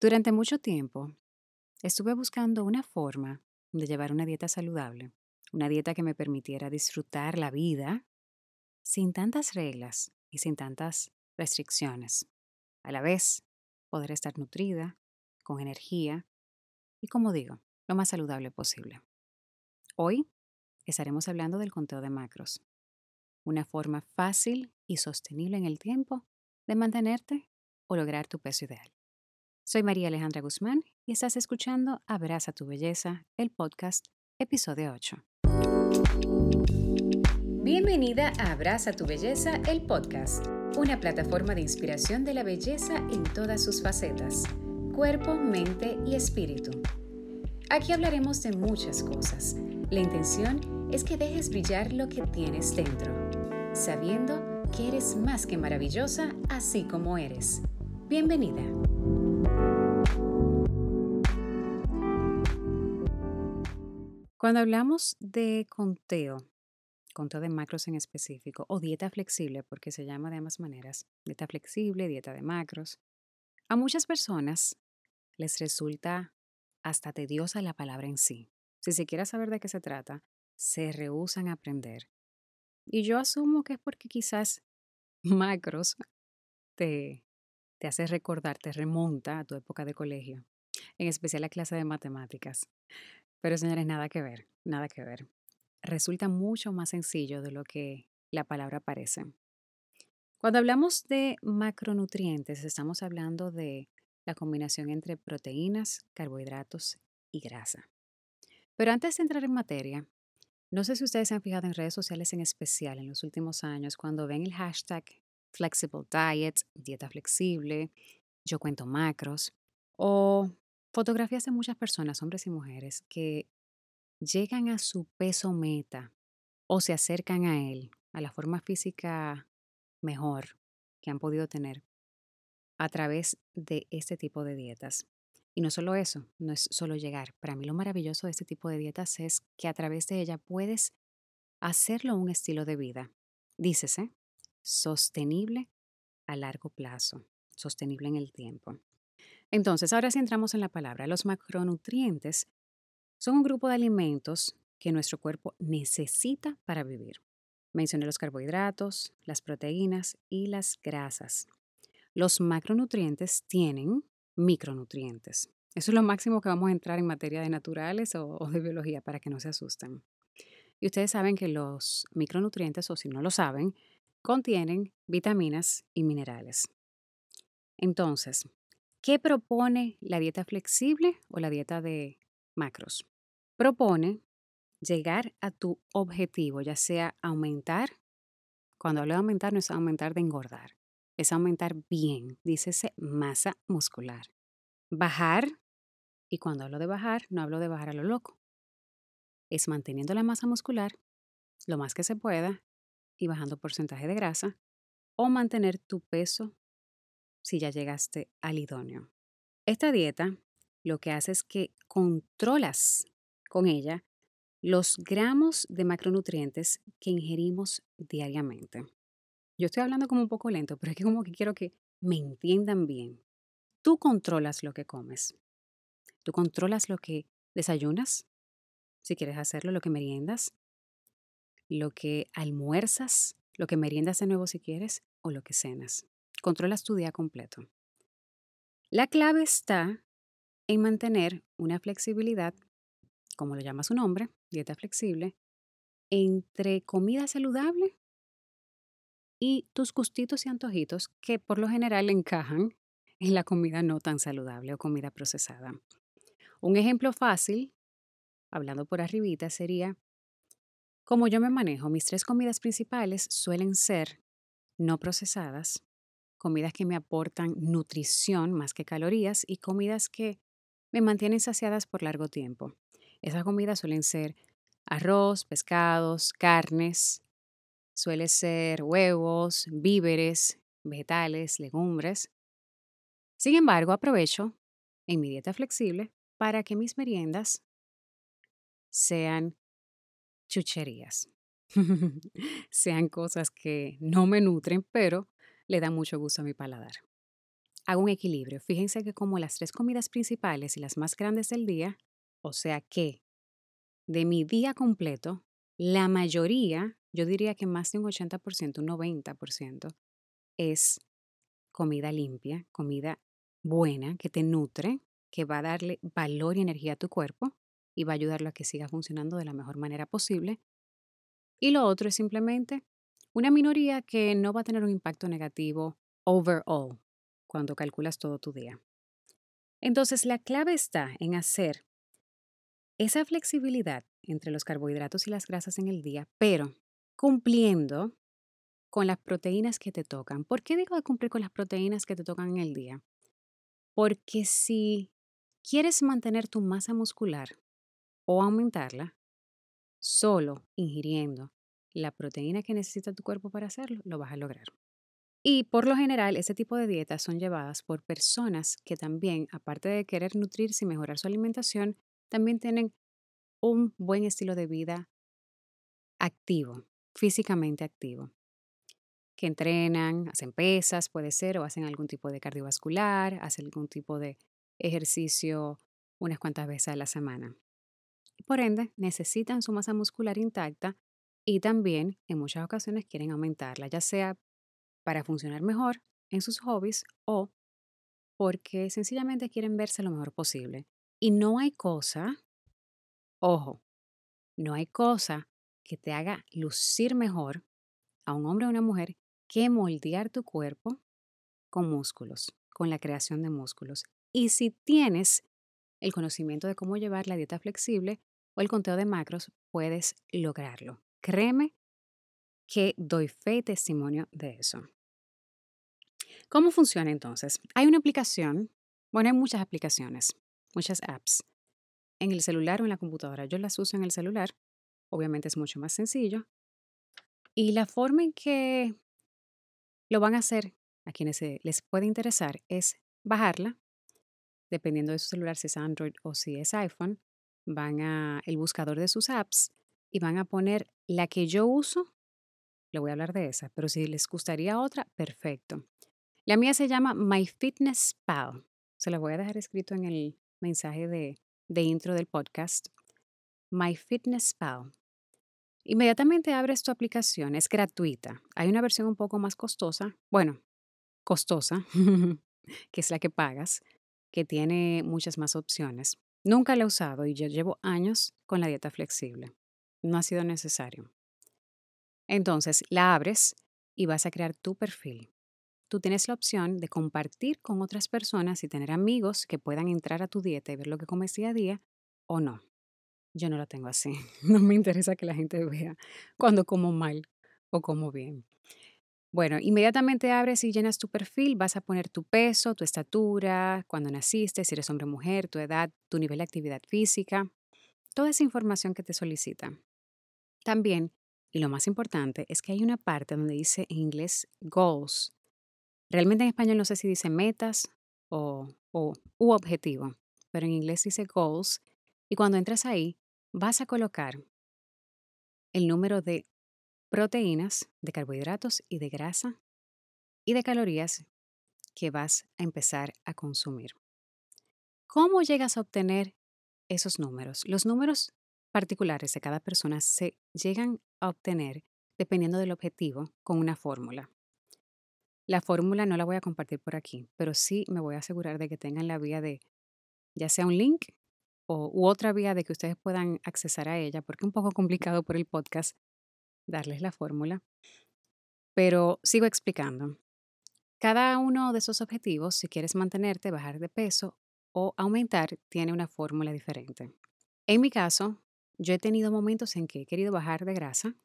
Durante mucho tiempo estuve buscando una forma de llevar una dieta saludable, una dieta que me permitiera disfrutar la vida sin tantas reglas y sin tantas restricciones. A la vez, poder estar nutrida, con energía y, como digo, lo más saludable posible. Hoy estaremos hablando del conteo de macros, una forma fácil y sostenible en el tiempo de mantenerte o lograr tu peso ideal. Soy María Alejandra Guzmán y estás escuchando Abraza tu Belleza, el podcast, episodio 8. Bienvenida a Abraza tu Belleza, el podcast, una plataforma de inspiración de la belleza en todas sus facetas, cuerpo, mente y espíritu. Aquí hablaremos de muchas cosas. La intención es que dejes brillar lo que tienes dentro, sabiendo que eres más que maravillosa así como eres. Bienvenida. Cuando hablamos de conteo, conteo de macros en específico, o dieta flexible, porque se llama de ambas maneras, dieta flexible, dieta de macros, a muchas personas les resulta hasta tediosa la palabra en sí. Si se quiere saber de qué se trata, se rehusan a aprender. Y yo asumo que es porque quizás macros te, te hace recordar, te remonta a tu época de colegio, en especial la clase de matemáticas. Pero señores, nada que ver, nada que ver. Resulta mucho más sencillo de lo que la palabra parece. Cuando hablamos de macronutrientes, estamos hablando de la combinación entre proteínas, carbohidratos y grasa. Pero antes de entrar en materia, no sé si ustedes se han fijado en redes sociales en especial en los últimos años cuando ven el hashtag flexible diet, dieta flexible, yo cuento macros, o Fotografías de muchas personas, hombres y mujeres, que llegan a su peso meta o se acercan a él, a la forma física mejor que han podido tener a través de este tipo de dietas. Y no solo eso, no es solo llegar. Para mí lo maravilloso de este tipo de dietas es que a través de ella puedes hacerlo un estilo de vida. Dícese, sostenible a largo plazo, sostenible en el tiempo. Entonces, ahora sí entramos en la palabra. Los macronutrientes son un grupo de alimentos que nuestro cuerpo necesita para vivir. Mencioné los carbohidratos, las proteínas y las grasas. Los macronutrientes tienen micronutrientes. Eso es lo máximo que vamos a entrar en materia de naturales o, de biología para que no se asusten. Y ustedes saben que los micronutrientes, o si no lo saben, contienen vitaminas y minerales. Entonces, ¿Qué propone la dieta flexible o la dieta de macros? Propone llegar a tu objetivo, ya sea aumentar, cuando hablo de aumentar no es aumentar de engordar, es aumentar bien, dícese masa muscular. Bajar, y cuando hablo de bajar, no hablo de bajar a lo loco, es manteniendo la masa muscular lo más que se pueda y bajando porcentaje de grasa, o mantener tu peso si ya llegaste al idóneo. Esta dieta lo que hace es que controlas con ella los gramos de macronutrientes que ingerimos diariamente. Yo estoy hablando como un poco lento, pero es que como que quiero que me entiendan bien. Tú controlas lo que comes. Tú controlas lo que desayunas, si quieres hacerlo, lo que meriendas, lo que almuerzas, lo que meriendas de nuevo si quieres, o lo que cenas. Controlas tu día completo. La clave está en mantener una flexibilidad, como lo llama su nombre, dieta flexible, entre comida saludable y tus gustitos y antojitos que por lo general encajan en la comida no tan saludable o comida procesada. Un ejemplo fácil, hablando por arribita, sería como yo me manejo, mis tres comidas principales suelen ser no procesadas, comidas que me aportan nutrición más que calorías y comidas que me mantienen saciadas por largo tiempo. Esas comidas suelen ser arroz, pescados, carnes, suele ser huevos, víveres, vegetales, legumbres. Sin embargo, aprovecho en mi dieta flexible para que mis meriendas sean chucherías, sean cosas que no me nutren, pero le da mucho gusto a mi paladar. hago un equilibrio. Fíjense que como las tres comidas principales y las más grandes del día, o sea que de mi día completo, la mayoría, yo diría que más de un 80%, un 90%, es comida limpia, comida buena, que te nutre, que va a darle valor y energía a tu cuerpo y va a ayudarlo a que siga funcionando de la mejor manera posible. Y lo otro es simplemente una minoría que no va a tener un impacto negativo overall cuando calculas todo tu día. Entonces, la clave está en hacer esa flexibilidad entre los carbohidratos y las grasas en el día, pero cumpliendo con las proteínas que te tocan. ¿Por qué digo de cumplir con las proteínas que te tocan en el día? Porque si quieres mantener tu masa muscular o aumentarla, solo ingiriendo la proteína que necesita tu cuerpo para hacerlo, lo vas a lograr. Y por lo general, ese tipo de dietas son llevadas por personas que también, aparte de querer nutrirse y mejorar su alimentación, también tienen un buen estilo de vida activo, físicamente activo, que entrenan, hacen pesas, puede ser, o hacen algún tipo de cardiovascular, hacen algún tipo de ejercicio unas cuantas veces a la semana. Por ende, necesitan su masa muscular intacta y también en muchas ocasiones quieren aumentarla, ya sea para funcionar mejor en sus hobbies o porque sencillamente quieren verse lo mejor posible. Y no hay cosa, ojo, no hay cosa que te haga lucir mejor a un hombre o una mujer que moldear tu cuerpo con músculos, con la creación de músculos. Y si tienes el conocimiento de cómo llevar la dieta flexible o el conteo de macros, puedes lograrlo. Créeme que doy fe y testimonio de eso. ¿Cómo funciona entonces? Hay una aplicación, bueno, hay muchas aplicaciones, muchas apps en el celular o en la computadora. Yo las uso en el celular, obviamente es mucho más sencillo. Y la forma en que lo van a hacer a quienes les puede interesar es bajarla, dependiendo de su celular, si es Android o si es iPhone, van a el buscador de sus apps y van a poner la que yo uso, le voy a hablar de esa, pero si les gustaría otra, perfecto. La mía se llama MyFitnessPal. Se la voy a dejar escrito en el mensaje de, de intro del podcast. MyFitnessPal. Inmediatamente abres tu aplicación, es gratuita. Hay una versión un poco más costosa, bueno, costosa, que es la que pagas, que tiene muchas más opciones. Nunca la he usado y yo llevo años con la dieta flexible. No ha sido necesario. Entonces, la abres y vas a crear tu perfil. Tú tienes la opción de compartir con otras personas y tener amigos que puedan entrar a tu dieta y ver lo que comes día a día o no. Yo no la tengo así. No me interesa que la gente vea cuando como mal o como bien. Bueno, inmediatamente abres y llenas tu perfil, vas a poner tu peso, tu estatura, cuando naciste, si eres hombre o mujer, tu edad, tu nivel de actividad física, toda esa información que te solicita. También, y lo más importante, es que hay una parte donde dice en inglés goals. Realmente en español no sé si dice metas o, o u objetivo, pero en inglés dice goals. Y cuando entras ahí, vas a colocar el número de proteínas, de carbohidratos y de grasa y de calorías que vas a empezar a consumir. ¿Cómo llegas a obtener esos números? Los números particulares de cada persona se llegan a obtener dependiendo del objetivo con una fórmula. La fórmula no la voy a compartir por aquí, pero sí me voy a asegurar de que tengan la vía de ya sea un link o, u otra vía de que ustedes puedan accesar a ella, porque es un poco complicado por el podcast darles la fórmula. Pero sigo explicando. Cada uno de esos objetivos, si quieres mantenerte, bajar de peso o aumentar, tiene una fórmula diferente. En mi caso, yo he tenido momentos en que he querido bajar de grasa,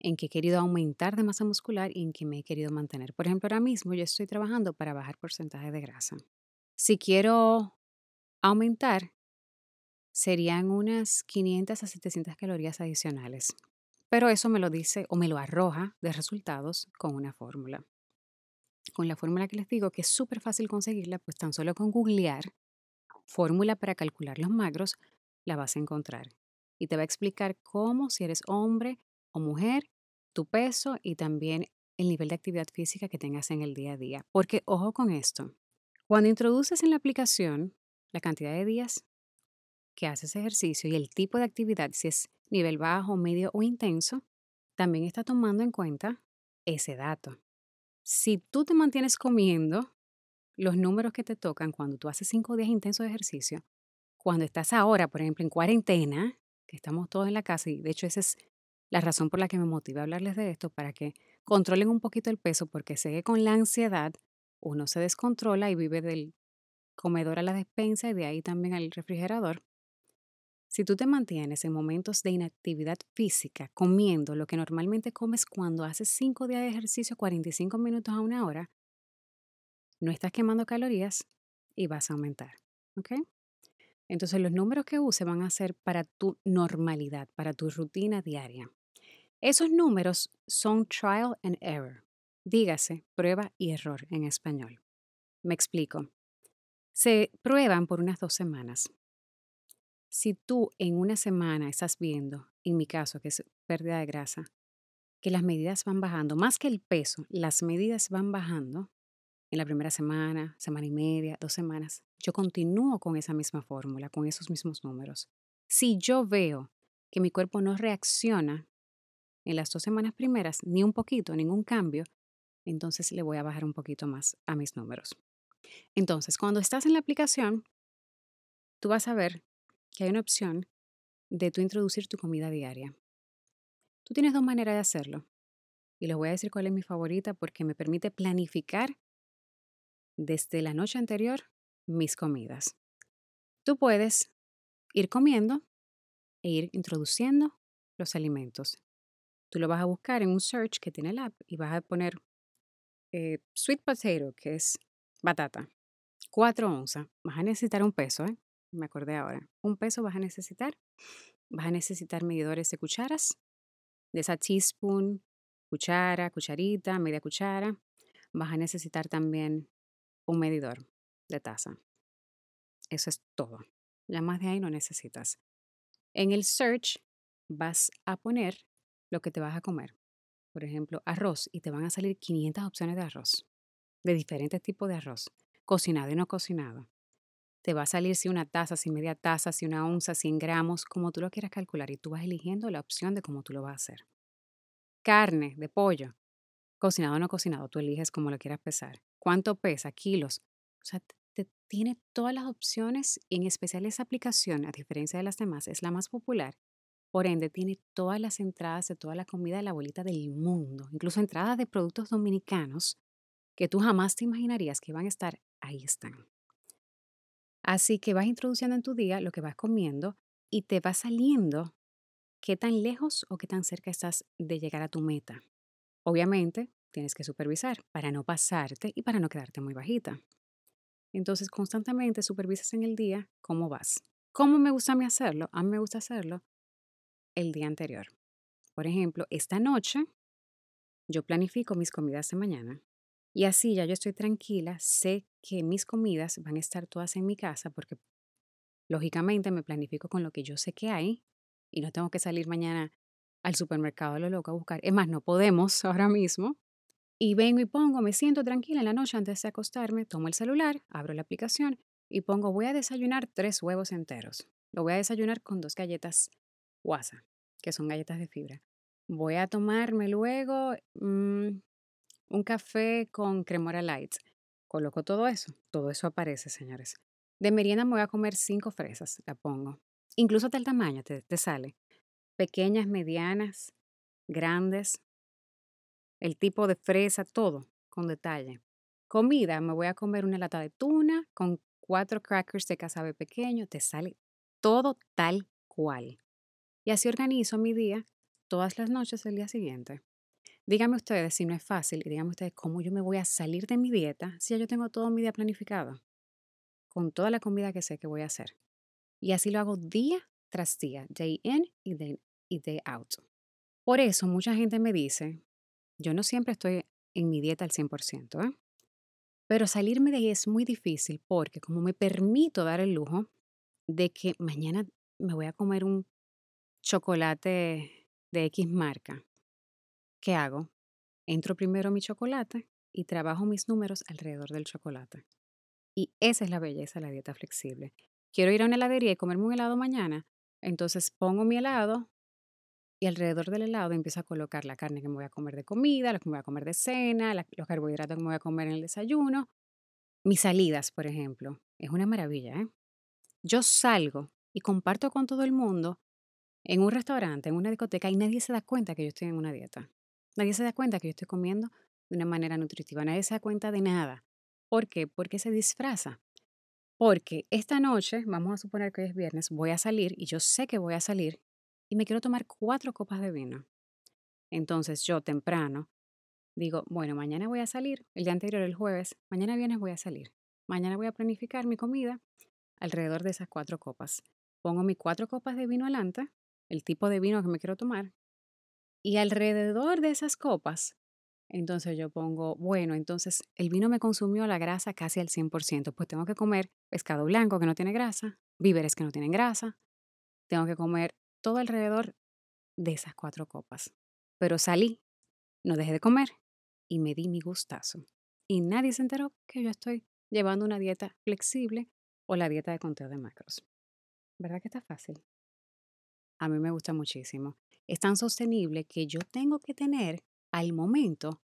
en que he querido aumentar de masa muscular y en que me he querido mantener. Por ejemplo, ahora mismo yo estoy trabajando para bajar porcentaje de grasa. Si quiero aumentar, serían unas 500 a 700 calorías adicionales. Pero eso me lo dice o me lo arroja de resultados con una fórmula. Con la fórmula que les digo que es súper fácil conseguirla, pues tan solo con googlear fórmula para calcular los macros, la vas a encontrar. Y te va a explicar cómo, si eres hombre o mujer, tu peso y también el nivel de actividad física que tengas en el día a día. Porque ojo con esto, Cuando introduces en la aplicación la cantidad de días que haces ejercicio y el tipo de actividad, si es nivel bajo, medio o intenso, también está tomando en cuenta ese dato. Si tú te mantienes comiendo los números que te tocan cuando tú haces cinco días intensos de ejercicio, cuando estás ahora, por ejemplo, en cuarentena, que estamos todos en la casa, y de hecho esa es la razón por la que me motiva a hablarles de esto, para que controlen un poquito el peso, porque sé con la ansiedad uno se descontrola y vive del comedor a la despensa y de ahí también al refrigerador. Si tú te mantienes en momentos de inactividad física comiendo lo que normalmente comes cuando haces 5 días de ejercicio, 45 minutos a una hora, no estás quemando calorías y vas a aumentar. ¿Ok? Entonces los números que use van a ser para tu normalidad, para tu rutina diaria. Esos números son trial and error. Dígase prueba y error en español. Me explico. Se prueban por unas dos semanas. Si tú en una semana estás viendo, en mi caso, que es pérdida de grasa, que las medidas van bajando, más que el peso, las medidas van bajando en la primera semana, semana y media, dos semanas, yo continúo con esa misma fórmula, con esos mismos números. Si yo veo que mi cuerpo no reacciona en las dos semanas primeras, ni un poquito, ningún cambio, entonces le voy a bajar un poquito más a mis números. Entonces, cuando estás en la aplicación, tú vas a ver que hay una opción de tú introducir tu comida diaria. Tú tienes dos maneras de hacerlo. Y les voy a decir cuál es mi favorita porque me permite planificar desde la noche anterior mis comidas. Tú puedes ir comiendo e ir introduciendo los alimentos. Tú lo vas a buscar en un search que tiene el app y vas a poner eh, sweet potato, que es batata, 4 onzas. Vas a necesitar un peso, ¿eh? me acordé ahora. Un peso vas a necesitar. Vas a necesitar medidores de cucharas, de esa teaspoon, cuchara, cucharita, media cuchara. Vas a necesitar también un medidor de taza. Eso es todo. Ya más de ahí no necesitas. En el search vas a poner lo que te vas a comer. Por ejemplo, arroz y te van a salir 500 opciones de arroz, de diferentes tipos de arroz, cocinado y no cocinado. Te va a salir si una taza, si media taza, si una onza, 100 gramos, como tú lo quieras calcular y tú vas eligiendo la opción de cómo tú lo vas a hacer. Carne de pollo, cocinado o no cocinado, tú eliges cómo lo quieras pesar. ¿Cuánto pesa? Kilos. O sea, te, tiene todas las opciones y en especial esa aplicación, a diferencia de las demás, es la más popular. Por ende, tiene todas las entradas de toda la comida de la abuelita del mundo, incluso entradas de productos dominicanos que tú jamás te imaginarías que iban a estar, ahí están. Así que vas introduciendo en tu día lo que vas comiendo y te va saliendo qué tan lejos o qué tan cerca estás de llegar a tu meta. Obviamente, tienes que supervisar para no pasarte y para no quedarte muy bajita. Entonces, constantemente supervisas en el día cómo vas. ¿Cómo me gusta a mí hacerlo? A mí me gusta hacerlo el día anterior. Por ejemplo, esta noche yo planifico mis comidas de mañana y así ya yo estoy tranquila, sé que mis comidas van a estar todas en mi casa porque lógicamente me planifico con lo que yo sé que hay y no tengo que salir mañana al supermercado a lo loco a buscar. Es más, no podemos ahora mismo. Y vengo y pongo, me siento tranquila en la noche antes de acostarme, tomo el celular, abro la aplicación y pongo, voy a desayunar tres huevos enteros. Lo voy a desayunar con dos galletas guasa, que son galletas de fibra. Voy a tomarme luego mm, un café con cremora light. Coloco todo eso. Todo eso aparece, señores. De merienda me voy a comer cinco fresas, la pongo. Incluso hasta tamaño te, te sale. Pequeñas, medianas, grandes. El tipo de fresa, todo con detalle. Comida, me voy a comer una lata de tuna con cuatro crackers de casabe pequeño. Te sale todo tal cual. Y así organizo mi día todas las noches del día siguiente. Díganme ustedes si no es fácil y díganme ustedes cómo yo me voy a salir de mi dieta si ya yo tengo todo mi día planificado, con toda la comida que sé que voy a hacer. Y así lo hago día tras día, day in y day, y day out. Por eso mucha gente me dice, yo no siempre estoy en mi dieta al 100%, ¿eh? pero salirme de ahí es muy difícil porque como me permito dar el lujo de que mañana me voy a comer un chocolate de X marca ¿Qué hago? Entro primero mi chocolate y trabajo mis números alrededor del chocolate. Y esa es la belleza de la dieta flexible. Quiero ir a una heladería y comerme un helado mañana. Entonces pongo mi helado y alrededor del helado empiezo a colocar la carne que me voy a comer de comida, lo que me voy a comer de cena, los carbohidratos que me voy a comer en el desayuno. Mis salidas, por ejemplo. Es una maravilla, ¿eh? Yo salgo y comparto con todo el mundo en un restaurante, en una discoteca, y nadie se da cuenta que yo estoy en una dieta. Nadie se da cuenta que yo estoy comiendo de una manera nutritiva. Nadie se da cuenta de nada. ¿Por qué? Porque se disfraza. Porque esta noche, vamos a suponer que hoy es viernes, voy a salir y yo sé que voy a salir y me quiero tomar cuatro copas de vino. Entonces yo temprano digo, bueno, mañana voy a salir, el día anterior, el jueves, mañana viernes voy a salir. Mañana voy a planificar mi comida alrededor de esas cuatro copas. Pongo mis cuatro copas de vino adelante, el tipo de vino que me quiero tomar, y alrededor de esas copas, entonces yo pongo, bueno, entonces el vino me consumió la grasa casi al 100%, pues tengo que comer pescado blanco que no tiene grasa, víveres que no tienen grasa, tengo que comer todo alrededor de esas cuatro copas. Pero salí, no dejé de comer y me di mi gustazo. Y nadie se enteró que yo estoy llevando una dieta flexible o la dieta de conteo de macros. ¿Verdad que está fácil? A mí me gusta muchísimo. Es tan sostenible que yo tengo que tener al momento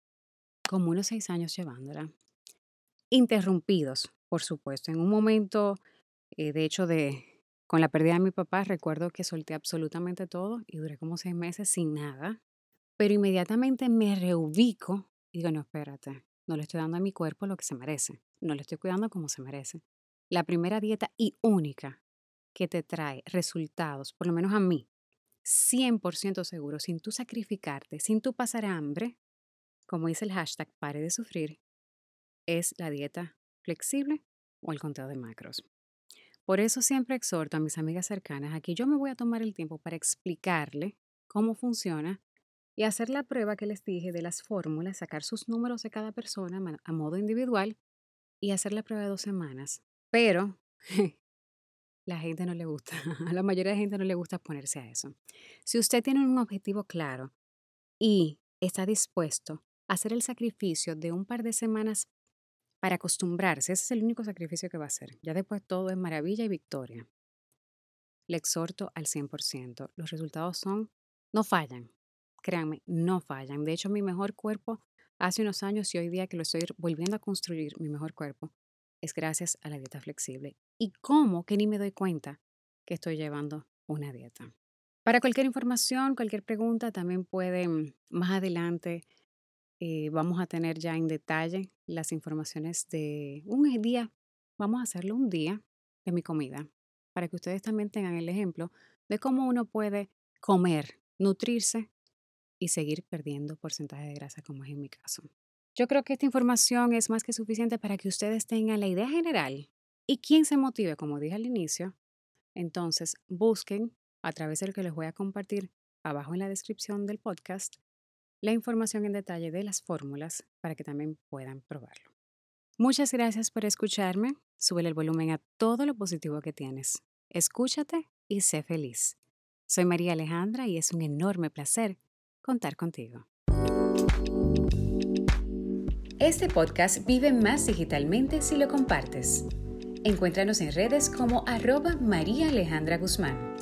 como unos seis años llevándola. Interrumpidos, por supuesto. En un momento, eh, de hecho, de con la pérdida de mi papá, recuerdo que solté absolutamente todo y duré como seis meses sin nada. Pero inmediatamente me reubico y digo, no, espérate, no le estoy dando a mi cuerpo lo que se merece. No le estoy cuidando como se merece. La primera dieta y única que te trae resultados, por lo menos a mí, 100% seguro, sin tú sacrificarte, sin tú pasar hambre, como dice el hashtag pare de sufrir, es la dieta flexible o el conteo de macros. Por eso siempre exhorto a mis amigas cercanas a que yo me voy a tomar el tiempo para explicarle cómo funciona y hacer la prueba que les dije de las fórmulas, sacar sus números de cada persona a modo individual y hacer la prueba de dos semanas. Pero la gente no le gusta, a la mayoría de gente no le gusta ponerse a eso. Si usted tiene un objetivo claro y está dispuesto a hacer el sacrificio de un par de semanas para acostumbrarse. Ese es el único sacrificio que va a hacer. Ya después todo es maravilla y victoria. Le exhorto al 100%. Los resultados son, no fallan. Créanme, no fallan. De hecho, mi mejor cuerpo hace unos años y hoy día que lo estoy volviendo a construir, mi mejor cuerpo, es gracias a la dieta flexible. ¿Y cómo? Que ni me doy cuenta que estoy llevando una dieta. Para cualquier información, cualquier pregunta, también pueden más adelante eh, vamos a tener ya en detalle las informaciones de un día. Vamos a hacerlo un día de mi comida para que ustedes también tengan el ejemplo de cómo uno puede comer, nutrirse y seguir perdiendo porcentaje de grasa como es en mi caso. Yo creo que esta información es más que suficiente para que ustedes tengan la idea general y quien se motive, como dije al inicio. Entonces, busquen a través de lo que les voy a compartir abajo en la descripción del podcast la información en detalle de las fórmulas para que también puedan probarlo. Muchas gracias por escucharme. Sube el volumen a todo lo positivo que tienes. Escúchate y sé feliz. Soy María Alejandra y es un enorme placer contar contigo. Este podcast vive más digitalmente si lo compartes. Encuéntranos en redes como arroba María Alejandra Guzmán.